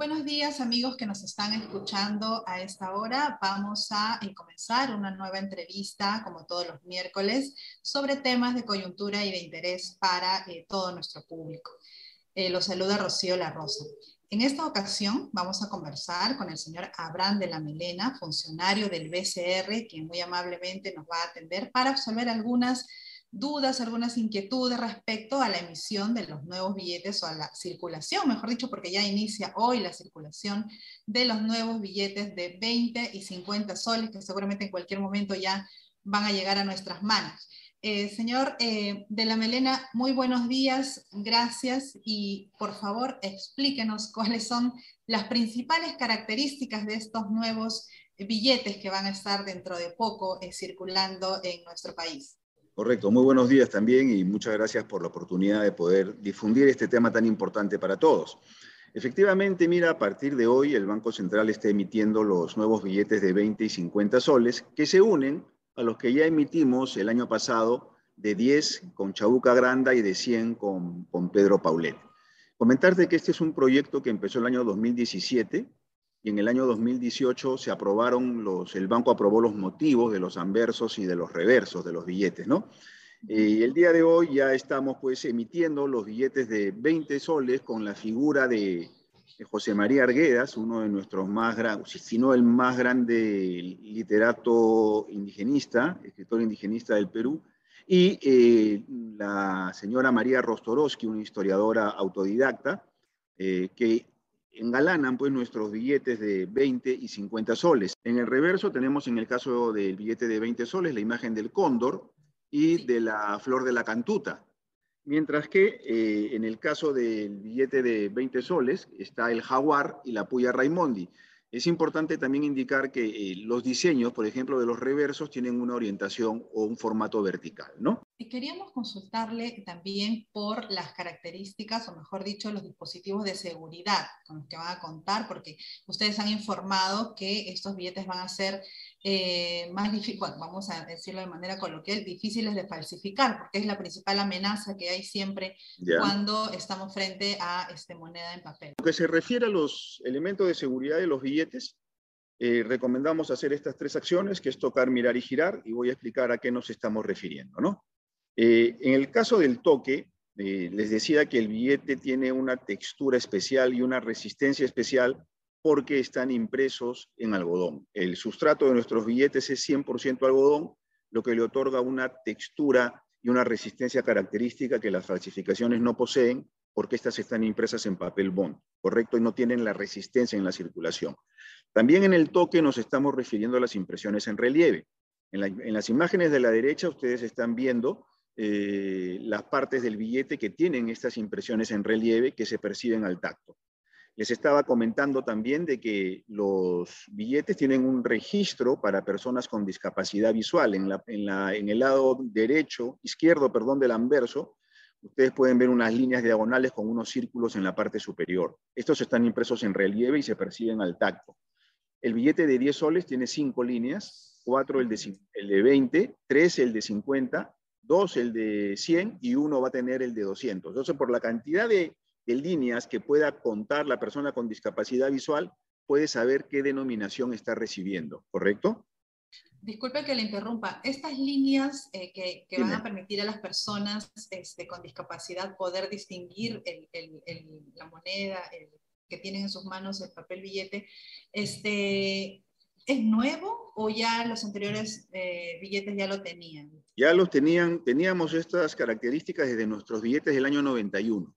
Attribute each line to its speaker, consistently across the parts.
Speaker 1: Buenos días amigos que nos están escuchando a esta hora. Vamos a eh, comenzar una nueva entrevista, como todos los miércoles, sobre temas de coyuntura y de interés para eh, todo nuestro público. Eh, los saluda Rocío La Rosa. En esta ocasión vamos a conversar con el señor Abraham de la Melena, funcionario del BCR, quien muy amablemente nos va a atender para absolver algunas dudas, algunas inquietudes respecto a la emisión de los nuevos billetes o a la circulación, mejor dicho, porque ya inicia hoy la circulación de los nuevos billetes de 20 y 50 soles, que seguramente en cualquier momento ya van a llegar a nuestras manos. Eh, señor eh, de la Melena, muy buenos días, gracias y por favor explíquenos cuáles son las principales características de estos nuevos billetes que van a estar dentro de poco eh, circulando en nuestro país.
Speaker 2: Correcto, muy buenos días también y muchas gracias por la oportunidad de poder difundir este tema tan importante para todos. Efectivamente, mira, a partir de hoy el Banco Central está emitiendo los nuevos billetes de 20 y 50 soles que se unen a los que ya emitimos el año pasado de 10 con Chabuca Granda y de 100 con, con Pedro Paulet. Comentarte que este es un proyecto que empezó el año 2017 y en el año 2018 se aprobaron los, el banco aprobó los motivos de los anversos y de los reversos de los billetes, ¿no? Y el día de hoy ya estamos pues emitiendo los billetes de 20 soles con la figura de, José María Arguedas, uno de nuestros más grandes, si no el más grande literato indigenista, escritor indigenista del Perú, y eh, la señora María Rostorowski, una historiadora autodidacta, eh, que engalanan pues nuestros billetes de 20 y 50 soles. En el reverso tenemos en el caso del billete de 20 soles la imagen del cóndor y de la flor de la cantuta. Mientras que eh, en el caso del billete de 20 soles está el jaguar y la puya Raimondi. Es importante también indicar que eh, los diseños, por ejemplo, de los reversos tienen una orientación o un formato vertical, ¿no?
Speaker 1: Y queríamos consultarle también por las características, o mejor dicho, los dispositivos de seguridad con los que van a contar, porque ustedes han informado que estos billetes van a ser eh, más difíciles, vamos a decirlo de manera coloquial, difíciles de falsificar, porque es la principal amenaza que hay siempre cuando estamos frente a este, moneda en papel.
Speaker 2: Lo que se refiere a los elementos de seguridad de los billetes, eh, recomendamos hacer estas tres acciones, que es tocar, mirar y girar, y voy a explicar a qué nos estamos refiriendo. ¿no? Eh, en el caso del toque, les decía que el billete tiene una textura especial y una resistencia especial porque están impresos en algodón. El sustrato de nuestros billetes es 100% algodón, lo que le otorga una textura y una resistencia característica que las falsificaciones no poseen porque estas están impresas en papel bond, ¿correcto? Y no tienen la resistencia en la circulación. También en el toque nos estamos refiriendo a las impresiones en relieve. En, las imágenes de la derecha ustedes están viendo eh, las partes del billete que tienen estas impresiones en relieve que se perciben al tacto. Les estaba comentando también de que los billetes tienen un registro para personas con discapacidad visual. En, en, el lado derecho, izquierdo, perdón, del anverso, ustedes pueden ver unas líneas diagonales con unos círculos en la parte superior. Estos están impresos en relieve y se perciben al tacto. El billete de 10 soles tiene 5 líneas, 4 el de, el de 20, 3 el de 50, 2 el de 100 y 1 va a tener el de 200. Entonces, por la cantidad de de líneas que pueda contar la persona con discapacidad visual, puede saber qué denominación está recibiendo, ¿correcto?
Speaker 1: Disculpe que le interrumpa. Estas líneas eh, que, van a permitir a las personas este, con discapacidad poder distinguir la moneda que tienen en sus manos, el papel billete, este, ¿es nuevo o ya los anteriores eh, billetes ya lo tenían?
Speaker 2: Ya los tenían, teníamos estas características desde nuestros billetes del año 91.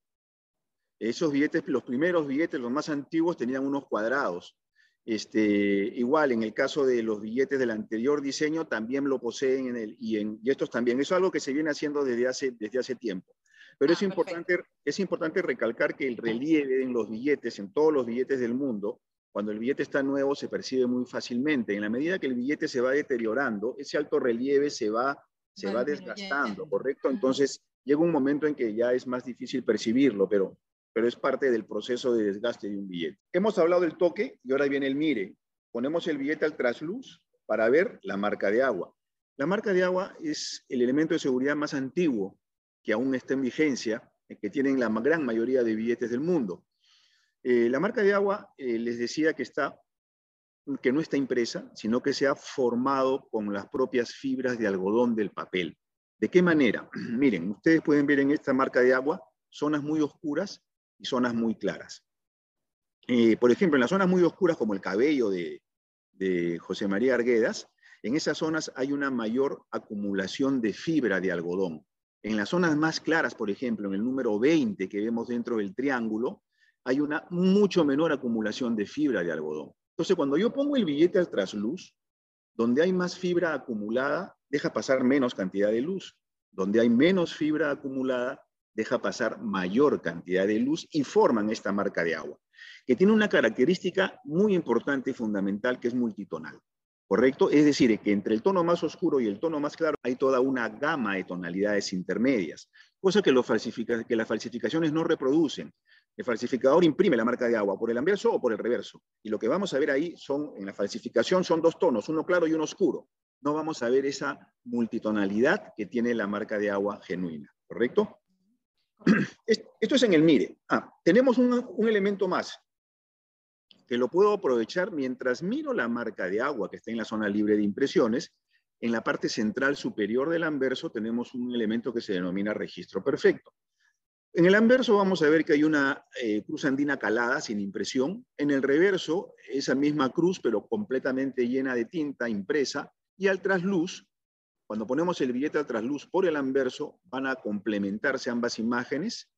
Speaker 2: Esos billetes, los primeros billetes, los más antiguos, tenían unos cuadrados. Este, igual, en el caso de los billetes del anterior diseño, también lo poseen en el, y, en, estos también. Eso es algo que se viene haciendo desde hace, desde hace tiempo. Pero es, ah, importante, es importante recalcar que el relieve en los billetes, en todos los billetes del mundo, cuando el billete está nuevo, se percibe muy fácilmente. En la medida que el billete se va deteriorando, ese alto relieve se va, se va desgastando, ¿correcto? Entonces, llega un momento en que ya es más difícil percibirlo, pero pero es parte del proceso de desgaste de un billete. Hemos hablado del toque y ahora viene el mire. Ponemos el billete al trasluz para ver la marca de agua. La marca de agua es el elemento de seguridad más antiguo que aún está en vigencia, que tienen la gran mayoría de billetes del mundo. Eh, la marca de agua, eh, les decía que, no está impresa, sino que se ha formado con las propias fibras de algodón del papel. ¿De qué manera? Miren, ustedes pueden ver en esta marca de agua zonas muy oscuras y zonas muy claras. Eh, por ejemplo, en las zonas muy oscuras, como el cabello de, de José María Arguedas, en esas zonas hay una mayor acumulación de fibra de algodón. En las zonas más claras, por ejemplo, en el número 20 que vemos dentro del triángulo, hay una mucho menor acumulación de fibra de algodón. Entonces, cuando yo pongo el billete al trasluz, donde hay más fibra acumulada, deja pasar menos cantidad de luz. Donde hay menos fibra acumulada, deja pasar mayor cantidad de luz y forman esta marca de agua, que tiene una característica muy importante y fundamental que es multitonal. ¿Correcto? Es decir, que entre el tono más oscuro y el tono más claro hay toda una gama de tonalidades intermedias, cosa que, que las falsificaciones no reproducen. El falsificador imprime la marca de agua por el anverso o por el reverso. Y lo que vamos a ver ahí son, en la falsificación son dos tonos, uno claro y uno oscuro. No vamos a ver esa multitonalidad que tiene la marca de agua genuina, ¿correcto? Esto es en el mire. Ah, tenemos un, un elemento más que lo puedo aprovechar mientras miro la marca de agua que está en la zona libre de impresiones. En la parte central superior del anverso tenemos un elemento que se denomina registro perfecto. En el anverso vamos a ver que hay una eh, cruz andina calada sin impresión. En el reverso, esa misma cruz, pero completamente llena de tinta impresa. Y al trasluz, cuando ponemos el billete al trasluz por el anverso, van a complementarse ambas imágenes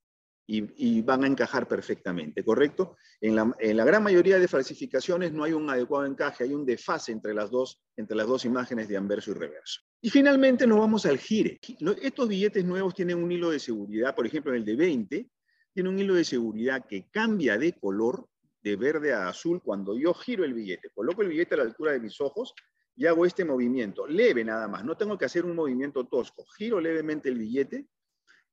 Speaker 2: y, van a encajar perfectamente, ¿correcto? En la, gran mayoría de falsificaciones no hay un adecuado encaje, hay un desfase entre las dos, entre las dos imágenes de anverso y reverso. Y finalmente nos vamos al gire. Estos billetes nuevos tienen un hilo de seguridad, por ejemplo, el de 20, tiene un hilo de seguridad que cambia de color de verde a azul cuando yo giro el billete. Coloco el billete a la altura de mis ojos y hago este movimiento, leve nada más, no tengo que hacer un movimiento tosco. Giro levemente el billete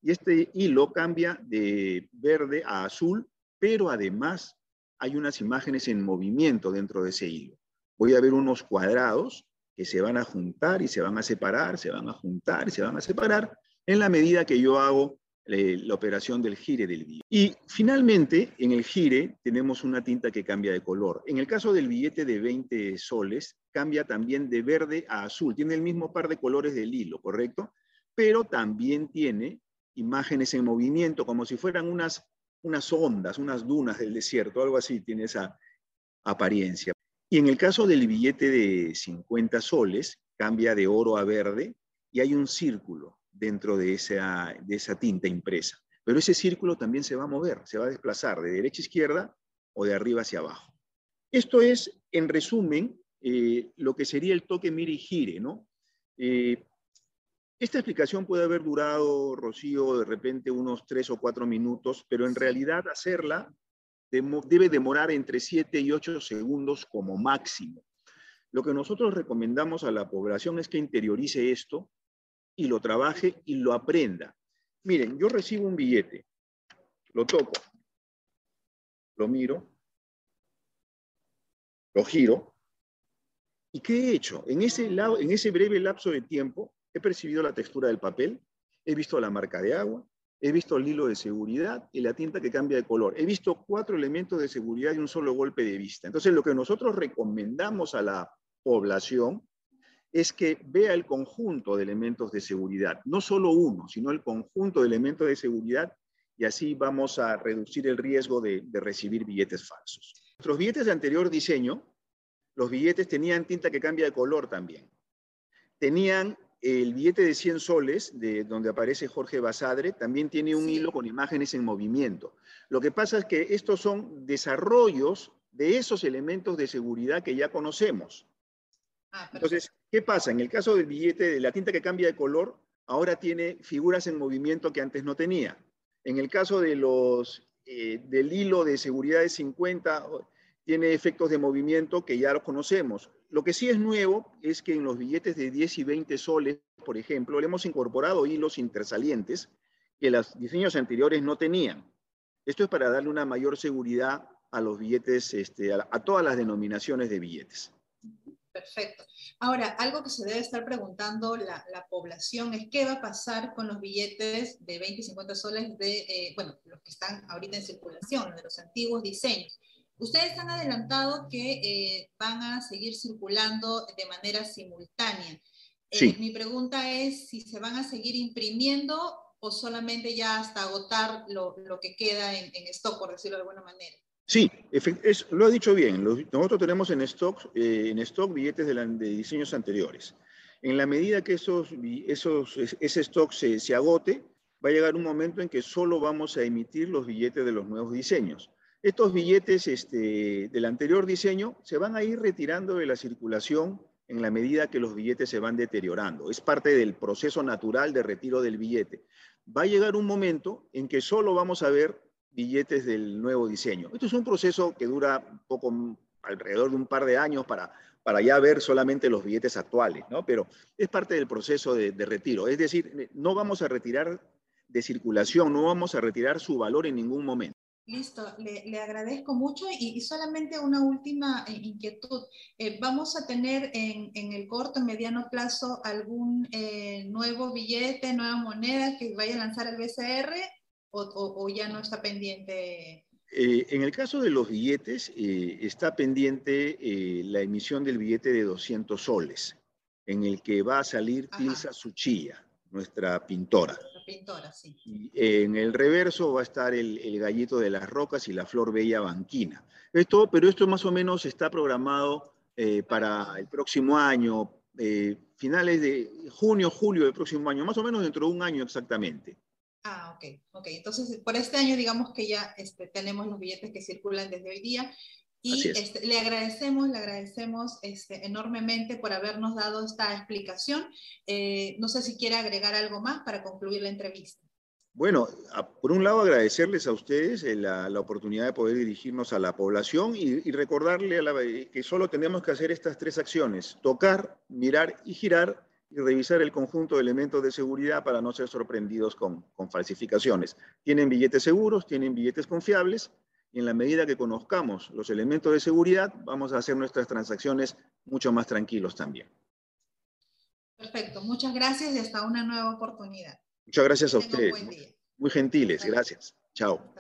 Speaker 2: y este hilo cambia de verde a azul, pero además hay unas imágenes en movimiento dentro de ese hilo. Voy a ver unos cuadrados que se van a juntar y se van a separar, se van a juntar y se van a separar en la medida que yo hago eh, la operación del gire del billete. Y finalmente, en el gire tenemos una tinta que cambia de color. En el caso del billete de 20 soles, cambia también de verde a azul. Tiene el mismo par de colores del hilo, ¿correcto? Pero también tiene imágenes en movimiento, como si fueran unas, unas ondas, unas dunas del desierto, algo así tiene esa apariencia. Y en el caso del billete de 50 soles, cambia de oro a verde y hay un círculo dentro de esa, de esa tinta impresa. Pero ese círculo también se va a mover, se va a desplazar de derecha a izquierda o de arriba hacia abajo. Esto es, en resumen, eh, lo que sería el toque mire y gire, ¿no? Eh, esta explicación puede haber durado, Rocío, de repente unos tres o cuatro minutos, pero en realidad hacerla debe demorar entre siete y ocho segundos como máximo. Lo que nosotros recomendamos a la población es que interiorice esto y lo trabaje y lo aprenda. Miren, yo recibo un billete, lo toco, lo miro, lo giro, ¿y qué he hecho? En ese, en ese breve lapso de tiempo He percibido la textura del papel, he visto la marca de agua, he visto el hilo de seguridad y la tinta que cambia de color. He visto cuatro elementos de seguridad y un solo golpe de vista. Entonces, lo que nosotros recomendamos a la población es que vea el conjunto de elementos de seguridad, no solo uno, sino el conjunto de elementos de seguridad y así vamos a reducir el riesgo de, recibir billetes falsos. Nuestros billetes de anterior diseño, los billetes tenían tinta que cambia de color también. Tenían el billete de 100 soles, de donde aparece Jorge Basadre, también tiene un hilo con imágenes en movimiento. Lo que pasa es que estos son desarrollos de esos elementos de seguridad que ya conocemos. Ah, Entonces, ¿qué pasa? En el caso del billete de la tinta que cambia de color, ahora tiene figuras en movimiento que antes no tenía. En el caso de los, eh, del hilo de seguridad de 50, tiene efectos de movimiento que ya los conocemos. Lo que sí es nuevo es que en los billetes de 10 y 20 soles, por ejemplo, le hemos incorporado hilos intersalientes que los diseños anteriores no tenían. Esto es para darle una mayor seguridad a los billetes, este, a, todas las denominaciones de billetes.
Speaker 1: Perfecto. Ahora, algo que se debe estar preguntando la, población es qué va a pasar con los billetes de 20 y 50 soles de, eh, bueno, los que están ahorita en circulación, de los antiguos diseños. Ustedes han adelantado que eh, van a seguir circulando de manera simultánea. Eh, mi pregunta es si se van a seguir imprimiendo o solamente ya hasta agotar lo, que queda en, stock, por decirlo de alguna manera.
Speaker 2: Sí, lo ha dicho bien. nosotros tenemos en stock, eh, en stock billetes de, diseños anteriores. En la medida que esos, esos, ese stock se, se agote, va a llegar un momento en que solo vamos a emitir los billetes de los nuevos diseños. Estos billetes este, del anterior diseño se van a ir retirando de la circulación en la medida que los billetes se van deteriorando. Es parte del proceso natural de retiro del billete. Va a llegar un momento en que solo vamos a ver billetes del nuevo diseño. Esto es un proceso que dura poco, alrededor de un par de años para, para ya ver solamente los billetes actuales, ¿no? Pero es parte del proceso de retiro. Es decir, no vamos a retirar de circulación, no vamos a retirar su valor en ningún momento.
Speaker 1: Listo, le, agradezco mucho y, solamente una última eh, inquietud. Eh, ¿Vamos a tener en, el corto, y mediano plazo algún eh, nuevo billete, nueva moneda que vaya a lanzar el BCR o, ya no está pendiente?
Speaker 2: en el caso de los billetes, está pendiente la emisión del billete de 200 soles, en el que va a salir Tilsa Suchilla, nuestra pintora
Speaker 1: pintora, sí.
Speaker 2: en el reverso va a estar el, gallito de las rocas y la flor bella banquina. Esto, pero esto más o menos está programado eh, para el próximo año, eh, finales de junio, julio del próximo año, más o menos dentro de un año exactamente.
Speaker 1: Ah, ok, ok. Entonces, por este año digamos que ya este, tenemos los billetes que circulan desde hoy día y este, le agradecemos, le agradecemos este, enormemente por habernos dado esta explicación. Eh, no sé si quiere agregar algo más para concluir la entrevista.
Speaker 2: Bueno, por un lado agradecerles a ustedes eh, la, oportunidad de poder dirigirnos a la población y, recordarle a la, que solo tenemos que hacer estas tres acciones, tocar, mirar y girar y revisar el conjunto de elementos de seguridad para no ser sorprendidos con, con falsificaciones. Tienen billetes seguros, tienen billetes confiables, y en la medida que conozcamos los elementos de seguridad, vamos a hacer nuestras transacciones mucho más tranquilos también.
Speaker 1: Perfecto, muchas gracias y hasta una nueva oportunidad.
Speaker 2: Muchas gracias a ustedes. Muy gentiles, gracias. Chao.